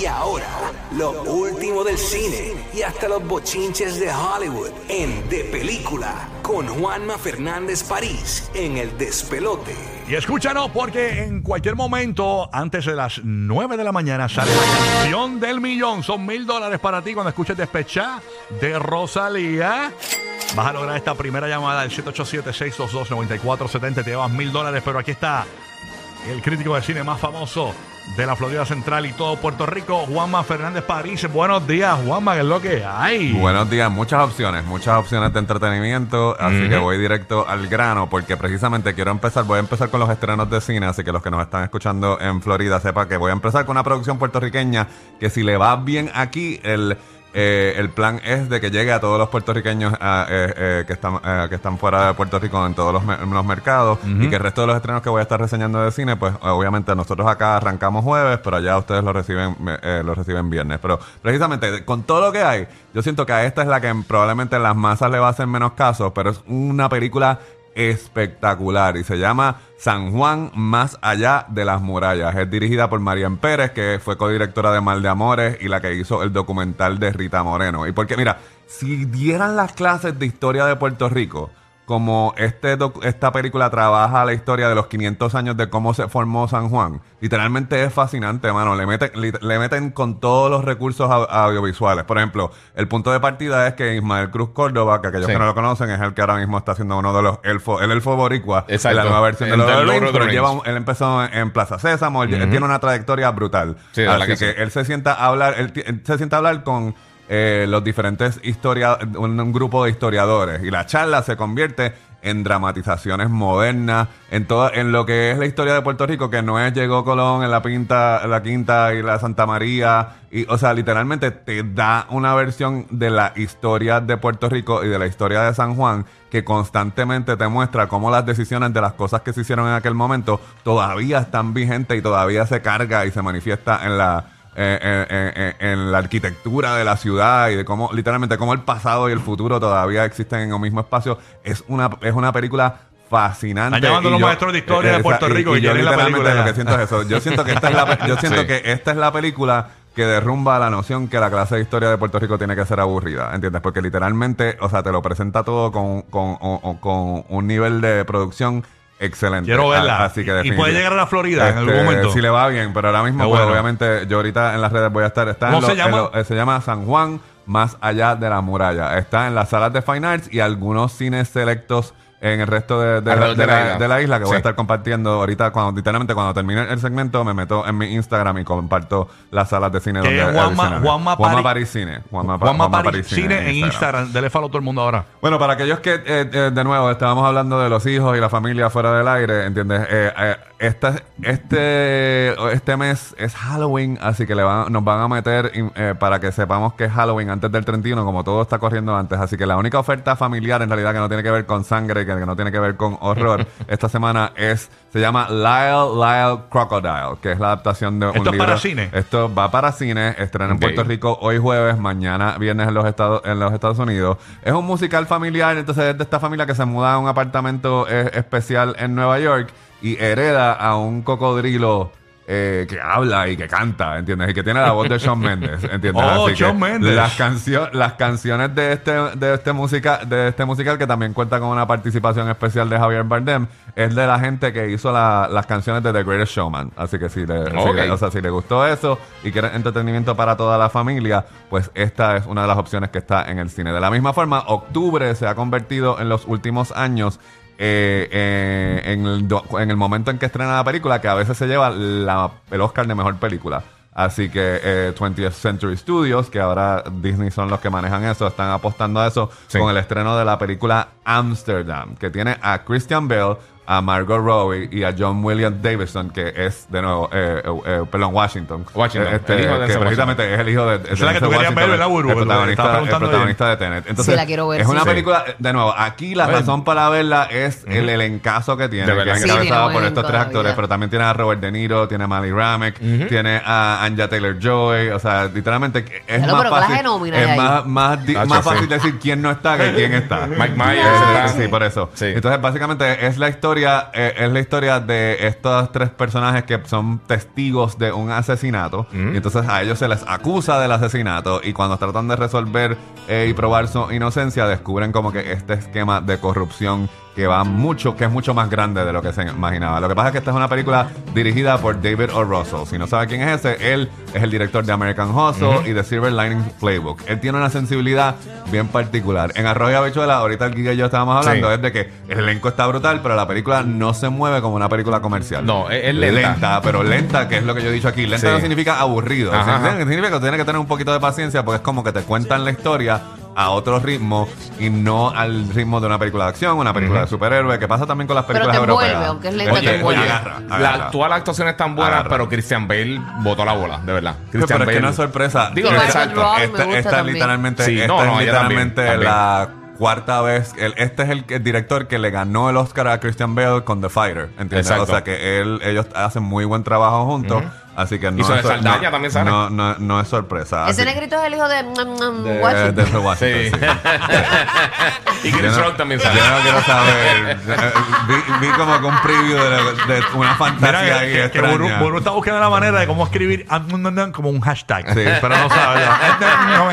Y ahora, lo último del cine y hasta los bochinches de Hollywood en De Película con Juanma Fernández París en El Despelote. Y escúchanos porque en cualquier momento, antes de las 9 de la mañana, sale la canción del millón. Son mil dólares para ti cuando escuches Despechá de Rosalía. Vas a lograr esta primera llamada del 787-622-9470. Te llevas mil dólares, pero aquí está el crítico de cine más famoso de la Florida Central y todo Puerto Rico, Juanma Fernández París. Buenos días, Juanma, ¿qué es lo que hay? Buenos días, muchas opciones, muchas opciones de entretenimiento, así que voy directo al grano porque precisamente quiero empezar, voy a empezar con los estrenos de cine, así que los que nos están escuchando en Florida sepa que voy a empezar con una producción puertorriqueña que si le va bien aquí, el eh, el plan es de que llegue a todos los puertorriqueños ah, eh, eh, que, están, eh, que están fuera de Puerto Rico en todos los, me- los mercados y que el resto de los estrenos que voy a estar reseñando de cine, pues obviamente nosotros acá arrancamos jueves, pero allá ustedes lo reciben eh, lo reciben viernes. Pero precisamente con todo lo que hay, yo siento que a esta es la que probablemente las masas le va a hacer menos caso, pero es una película espectacular y se llama San Juan más allá de las murallas. Es dirigida por Marian Pérez, que fue codirectora de Mal de Amores y la que hizo el documental de Rita Moreno. Y porque, mira, si dieran las clases de historia de Puerto Rico, como este esta película trabaja la historia de los 500 años de cómo se formó San Juan, literalmente es fascinante, mano. Le meten, le meten con todos los recursos au- audiovisuales. Por ejemplo, el punto de partida es que Ismael Cruz Córdoba, que aquellos Sí. que no lo conocen, es el que ahora mismo está haciendo uno de los elfos, el elfo boricua, de Exacto. la nueva versión de los Lord Rings, pero Rings. lleva un- él empezó en, en Plaza Sésamo, él, él tiene una trayectoria brutal. Sí, de Así que que, sí. él se sienta a hablar, él se sienta a hablar con eh, los diferentes historia, un, grupo de historiadores. Y la charla se convierte en dramatizaciones modernas, en todo, en lo que es la historia de Puerto Rico, que no es llegó Colón en la pinta, la quinta y la Santa María, y, o sea, literalmente te da una versión de la historia de Puerto Rico y de la historia de San Juan que constantemente te muestra cómo las decisiones de las cosas que se hicieron en aquel momento todavía están vigentes y todavía se carga y se manifiesta en la eh, eh, eh, eh, en la arquitectura de la ciudad y de cómo literalmente cómo el pasado y el futuro todavía existen en el mismo espacio es una es una película fascinante Están llamando los yo- maestros de historia de esa- Puerto Rico y, y yo la literalmente lo que siento es eso yo siento que esta es la yo siento Sí. que esta es la película que derrumba la noción que la clase de historia de Puerto Rico tiene que ser aburrida, ¿entiendes? Porque literalmente, o sea, te lo presenta todo con, con, o- con un nivel de producción excelente. Quiero verla. Así que Y- puede llegar a la Florida en algún Este, momento. Si le va bien, pero ahora mismo, pues, bueno. obviamente, yo ahorita en las redes voy a estar. Está en ¿Cómo se lo- en llama? lo- eh, se llama San Juan, más allá de la muralla. Está en las salas de Fine Arts y algunos cines selectos en el resto de, de la, de de la la- isla. de la isla que voy Sí. a estar compartiendo ahorita cuando literalmente cuando termine el segmento me meto en mi Instagram y comparto las salas de cine donde Juanma-. Juanma Juanma París Cine Juanma, Juanma París Cine en Instagram. Dele follow a todo el mundo ahora. bueno, para aquellos que, eh, eh, de nuevo, estábamos hablando de los hijos y la familia fuera del aire, ¿entiendes? Esta- este, este mes es Halloween, así que le van, nos van a meter eh, para que sepamos que es Halloween antes del 31, como todo está corriendo antes. Así que la única oferta familiar, en realidad, que no tiene que ver con sangre, que no tiene que ver con horror, esta semana es, se llama Lyle Lyle Crocodile, que es la adaptación de un ¿Esto es libro. para cine? Esto va para cine, estrena Ok. en Puerto Rico hoy jueves, mañana viernes en los Estados en los Estados Unidos. Es un musical familiar, entonces es de esta familia que se muda a un apartamento eh, especial en Nueva York y hereda a un cocodrilo eh, que habla y que canta, ¿entiendes? Y que tiene la voz de Shawn Mendes, ¿entiendes? Oh, Así que Shawn Mendes. Las, cancio- las canciones de este, de este música, de este musical, que también cuenta con una participación especial de Javier Bardem, es de la gente que hizo la- las canciones de The Greatest Showman. Así que si le, si Ok. le- o sea, si le gustó eso y quiere entretenimiento para toda la familia, pues esta es una de las opciones que está en el cine. De la misma forma, octubre se ha convertido en los últimos años eh, eh, en, el do- en el momento en que estrena la película, que a veces se lleva la- el Oscar de mejor película. Así que eh, 20th Century Studios, que ahora Disney son los que manejan eso, están apostando a eso Sí. con el estreno de la película Amsterdam, que tiene a Christian Bale, a Margot Robbie y a John William Davidson, que es de nuevo, eh, eh, eh, perdón, Washington. Washington, Este, el hijo de que precisamente es el hijo de, de es la que tú querías ver, ¿verdad, Burbu? El protagonista, el protagonista de Tenet. Entonces, Sí, la quiero ver, es sí. una película, de nuevo, aquí la razón para verla es el elencazo que tiene, De que verdad es encabezado por estos tres actores, pero también tiene a Robert De Niro, tiene a Molly Ramek, tiene a Anja Taylor-Joy, o sea, literalmente es Claro, más pero clase fácil, es más, más, más sí. fácil decir quién no está que quién está. Mike Myers. Sí, por eso. Entonces, básicamente es la historia, eh, es la historia de estos tres personajes que son testigos de un asesinato. Y entonces a ellos se les acusa del asesinato. Y cuando tratan de resolver eh, y probar su inocencia, descubren como que este esquema de corrupción que va mucho, que es mucho más grande de lo que se imaginaba. Lo que pasa es que esta es una película dirigida por David O. Russell. Si no sabe quién es ese, él es el director de American Hustle y de Silver Lining Playbook. Él tiene una sensibilidad bien particular. En Arroyo y Habichuela, ahorita el Giga y yo estábamos hablando, Sí. es de que el elenco está brutal, pero la película no se mueve como una película comercial. No, es- es lenta. pero lenta, que es lo que yo he dicho aquí. Lenta Sí. no significa aburrido. Ajá, Significa, ajá. significa que tienes que tener un poquito de paciencia porque es como que te cuentan la historia a otro ritmo y no al ritmo de una película de acción, una película de superhéroes, que pasa también con las Pero películas te envuelve, europeas. aunque es lenta, Oye, te envuelve. oye, agarra, la, todas las actuaciones están buenas, Agarra. pero Christian Bale botó la bola, de verdad. Pero, Christian es que no es sorpresa. Digo, Y Margot exacto. Robbie me Esta, gusta esta es también. literalmente, Sí, esta no, es no, ella también, literalmente también. la cuarta vez. el- este es el, el director que le ganó el Oscar a Christian Bale con The Fighter. ¿Entiendes? Exacto. O sea que él, ellos hacen muy buen trabajo juntos. Así que no es, Saldaña no, también sale. No, no, no es sorpresa. Ese negrito es el hijo de, mm, mm, de, Washington. de Washington, Sí. sí. y Yo Chris no- Rock también Yo sale. no quiero saber. Vi, vi como que un preview de, de una fantasía Mira ahí que, que, que Buru, extraña. Buru está buscando la manera de cómo escribir mm, mm, mm, como un hashtag. Sí. Pero no sabe. ya.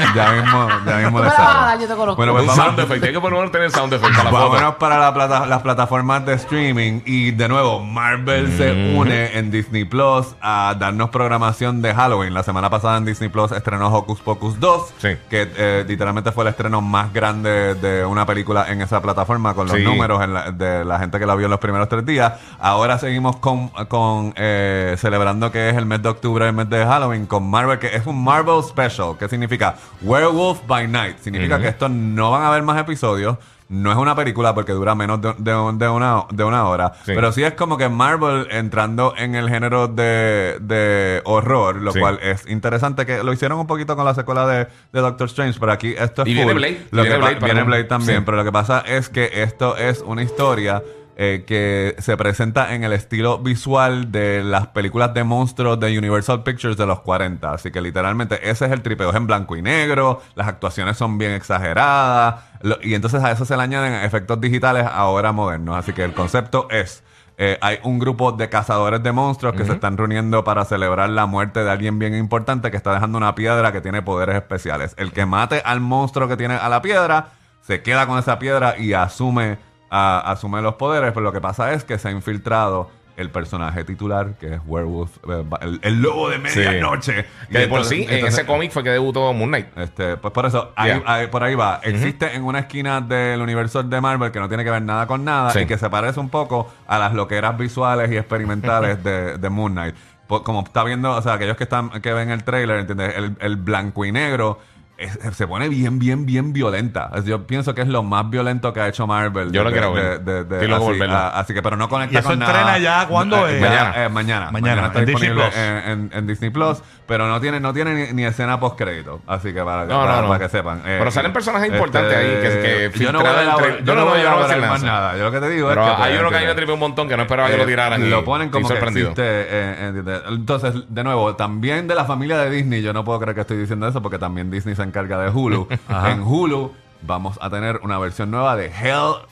Ya mismo, ya mismo le sabe. yo te conozco. Bueno, pues un sound effect. Hay que poner tener sound effect para la vámonos foto. para la plata- las plataformas de streaming. Y de nuevo, Marvel se une en Disney Plus a darnos programación de Halloween. La semana pasada en Disney Plus estrenó Hocus Pocus 2, Sí. que eh, literalmente fue el estreno más grande de una película en esa plataforma, con los Sí. números en la- de la gente que la vio en los primeros tres días. Ahora seguimos con, con eh, celebrando que es el mes de octubre, el mes de Halloween, con Marvel, que es un Marvel Special, que significa Werewolf by Night. Significa que estos no van a haber más episodios. No es una película porque dura menos de, de- de una, de una hora. Sí. Pero sí es como que Marvel entrando en el género de, de horror, lo Sí. cual es interesante que lo hicieron un poquito con la secuela de, de Doctor Strange, pero aquí esto es Y viene full. Blade, Lo viene que Blade pa- para viene un- Blade también, sí. pero lo que pasa es que esto es una historia eh, que se presenta en el estilo visual de las películas de monstruos de Universal Pictures de los 40. Así que literalmente ese es el tripeo. Es en blanco y negro, las actuaciones son bien exageradas. lo- y entonces a eso se le añaden efectos digitales ahora modernos. Así que el concepto es... eh, hay un grupo de cazadores de monstruos que se están reuniendo para celebrar la muerte de alguien bien importante que está dejando una piedra que tiene poderes especiales. El que mate al monstruo que tiene a la piedra se queda con esa piedra y asume, a- asume los poderes. Pero lo que pasa es que se ha infiltrado el personaje titular, que es Werewolf, eh, el, el lobo de Sí. medianoche. Que de Y por entonces- sí, en ese cómic fue que debutó Moon Knight. este, pues por eso, ahí- Yeah. ahí- por ahí va. Existe en una esquina del universo de Marvel que no tiene que ver nada con nada Sí. y que se parece un poco a las loqueras visuales y experimentales de, de Moon Knight. Como está viendo, o sea, aquellos que están que ven el trailer, ¿entiendes? El, el blanco y negro es- se pone bien, bien, bien violenta. Es- Yo pienso que es lo más violento que ha hecho Marvel. Yo lo de- quiero de- ver. de- de- por así, a- así que, pero no conecta ¿Y eso con estrena nada. ya cuándo? Eh, Eh, mañana. eh, mañana. Mañana, está en Disney Plus. en, en- en Disney Plus, pero no tiene, no tiene ni, ni escena post crédito. Así que para, No, para, no, no. para que sepan. Eh, Pero salen personajes importantes ahí que- que yo no voy a filtraron elaborar, entre- yo No, no no, voy a yo no voy a elaborar hacer más nada. Yo lo que te digo Pero es que hay uno que a mí me ¿entiendes? tripe un montón que no esperaba que lo Eh, tiraran. y Lo ponen como que existe. eh. Entonces, de nuevo, también de la familia de Disney, yo no puedo creer que estoy diciendo eso porque también Disney se encarga de Hulu. en Hulu vamos a tener una versión nueva de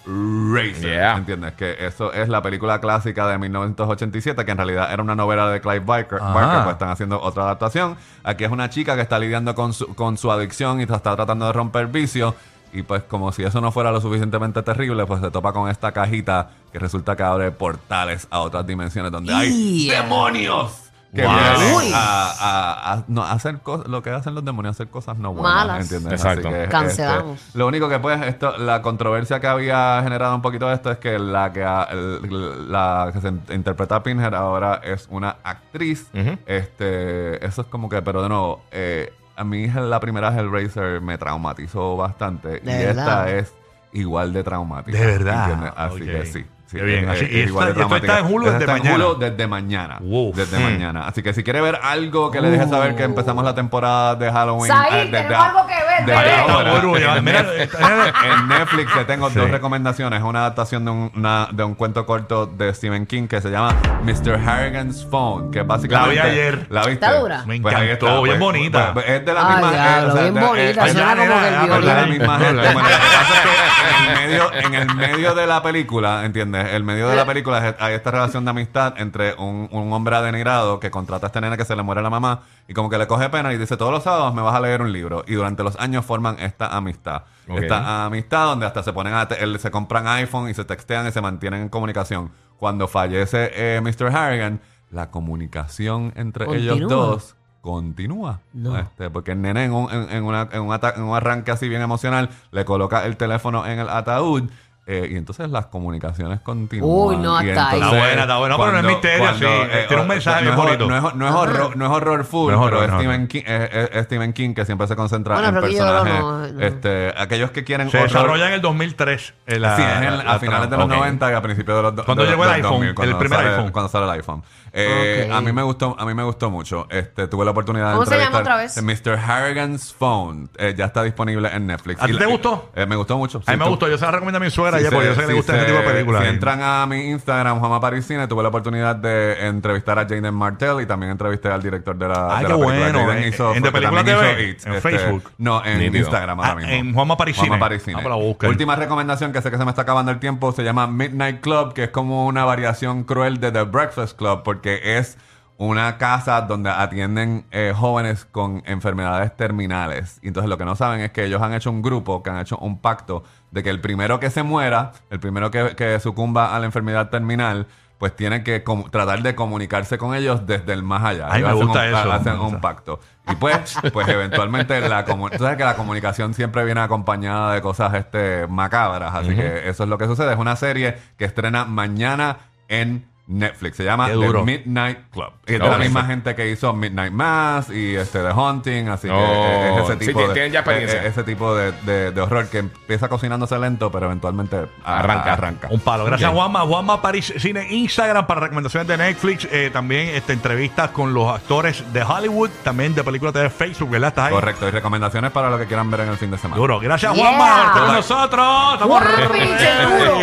Hellraiser. Yeah. ¿Entiendes? Que eso es la película clásica de 1987, que en realidad era una novela de Clive Barker. Barker, pues están haciendo otra adaptación. Aquí es una chica que está lidiando con su, con su adicción y está tratando de romper vicio. Y pues como si eso no fuera lo suficientemente terrible, pues se topa con esta cajita que resulta que abre portales a otras dimensiones donde hay Yeah. demonios. Que Wow. vienen a, a- a- no, a hacer cosas, lo que hacen los demonios, hacer cosas no buenas, Malas. ¿entiendes? Exacto. Así que, Cancelamos. este, lo único que pues esto, la controversia que había generado un poquito de esto es que la que el- la que se in- interpreta a Pinhead ahora es una actriz. Este, eso es como que, pero de nuevo, eh, a mí la primera Hellraiser me traumatizó bastante y esta es igual de traumática. ¿De verdad? ¿entiendes? Así que sí. Qué bien, es- así- es y igual de esta- y esto está en Hulu desde en mañana. Hulu desde mañana. Wow. Desde Mm. mañana. Así que si quiere ver algo que le deje saber que empezamos la temporada de Halloween. Said, eh, desde tenemos algo que en Netflix- está- en Netflix te tengo Sí. dos recomendaciones. Una adaptación de un, una- de un cuento corto de Stephen King que se llama Mr. Harrigan's Phone, que básicamente... La vi ayer. ¿La viste? ¿Está dura? Me Pues encantó, bien bonita. pues, es de la misma... bien bonita, suena ya, como que nena, el es de la misma gente. Bueno, lo que pasa es que en el medio, en el medio de la película, ¿entiendes? El medio de la película hay esta relación de amistad entre un, un hombre adenigrado que contrata a este nene que se le muere la mamá y como que le coge pena y dice todos los sábados me vas a leer un libro y durante los años forman esta amistad. Esta amistad donde hasta se ponen a te- se compran iPhone y se textean y se mantienen en comunicación. Cuando fallece eh, Mr. Harrigan, la comunicación entre ellos dos continúa. No. Este, porque el nene en un, en, en una- en un ata- en un arranque así bien emocional le coloca el teléfono en el ataúd. Eh, y entonces las comunicaciones continúan. Uy, no, Y hasta ahí. entonces, Está buena, está buena, pero no es misterio, sí, eh, tiene un mensaje no es bonito. No es, no es horror, no es horror full, No es pero horror, no Stephen. King, es, Stephen King que siempre se concentra Bueno, en personajes. no- no. Este, aquellos que quieren Se horror- desarrolla en el 2003. en la- sí, es en- la- la a finales de los trama. Ok. 90 y a principios de los do- Cuando llegó el iPhone, 2000, el cuando primer sale- iPhone. Cuando sale el iPhone. Eh. A mí me gustó, a mí me gustó mucho. Este, tuve la oportunidad de ¿Cómo se llama otra vez? Mr. Harrigan's Phone. Eh, ya está disponible en Netflix. ¿A ti te gustó? Eh, me gustó mucho. A mí Sí, me tú- gustó. Yo se la recomiendo a mi suegra Sí, ya, porque se- yo sé que le sí, gusta ese se- tipo de películas. Si entran a mi Instagram, Juanma Parisine, tuve la oportunidad de entrevistar a Jaden Martell y también entrevisté al director de la, Ay, de qué la película. bueno. Jaden En- hizo- en De Película también TV, hizo It, en este, Facebook. No, en Nítido. Instagram ahora Ah, mismo. en Juanma Parisine. Juanma Parisine. Ah, pues. Última recomendación que sé que se me está acabando el tiempo se llama Midnight Club, que es como una variación cruel de The Breakfast Club, porque es una casa donde atienden eh, jóvenes con enfermedades terminales. Y entonces lo que no saben es que ellos han hecho un grupo, que han hecho un pacto de que el primero que se muera, el primero que, que sucumba a la enfermedad terminal, pues tiene que tratar de comunicarse con ellos desde el más allá. Ay, me hacen gusta un, eso. Hacen Me un pacto. Y pues, pues eventualmente la tú sabes que la comunicación siempre viene acompañada de cosas este macabras, así que eso es lo que sucede. Es una serie que estrena mañana en Netflix. Se llama Qué The duro. Midnight Club. Y es de la misma gente que hizo Midnight Mass y este The Hunting, así que Oh, es ese sí, tipo de tienen ya experiencia. ese tipo de, de- de horror que empieza cocinándose lento, pero eventualmente a- Arranca. arranca. Un palo. Gracias. Juanma. Juanma París Cine Instagram para recomendaciones de Netflix. eh, también este, entrevistas con los actores de Hollywood. También de películas de Facebook, ¿verdad? ¿Estás ahí? Correcto. Y recomendaciones para lo que quieran ver en el fin de semana. Duro. Gracias, Yeah. Juanma. por estar con nosotros. Estamos Guapi, seguro.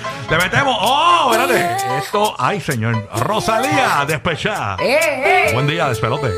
Le metemos. ¡Oh! Espérate. Esto. ¡Ay, señor! Rosalía, despechada. ¡Eh, eh! Buen día, despelote.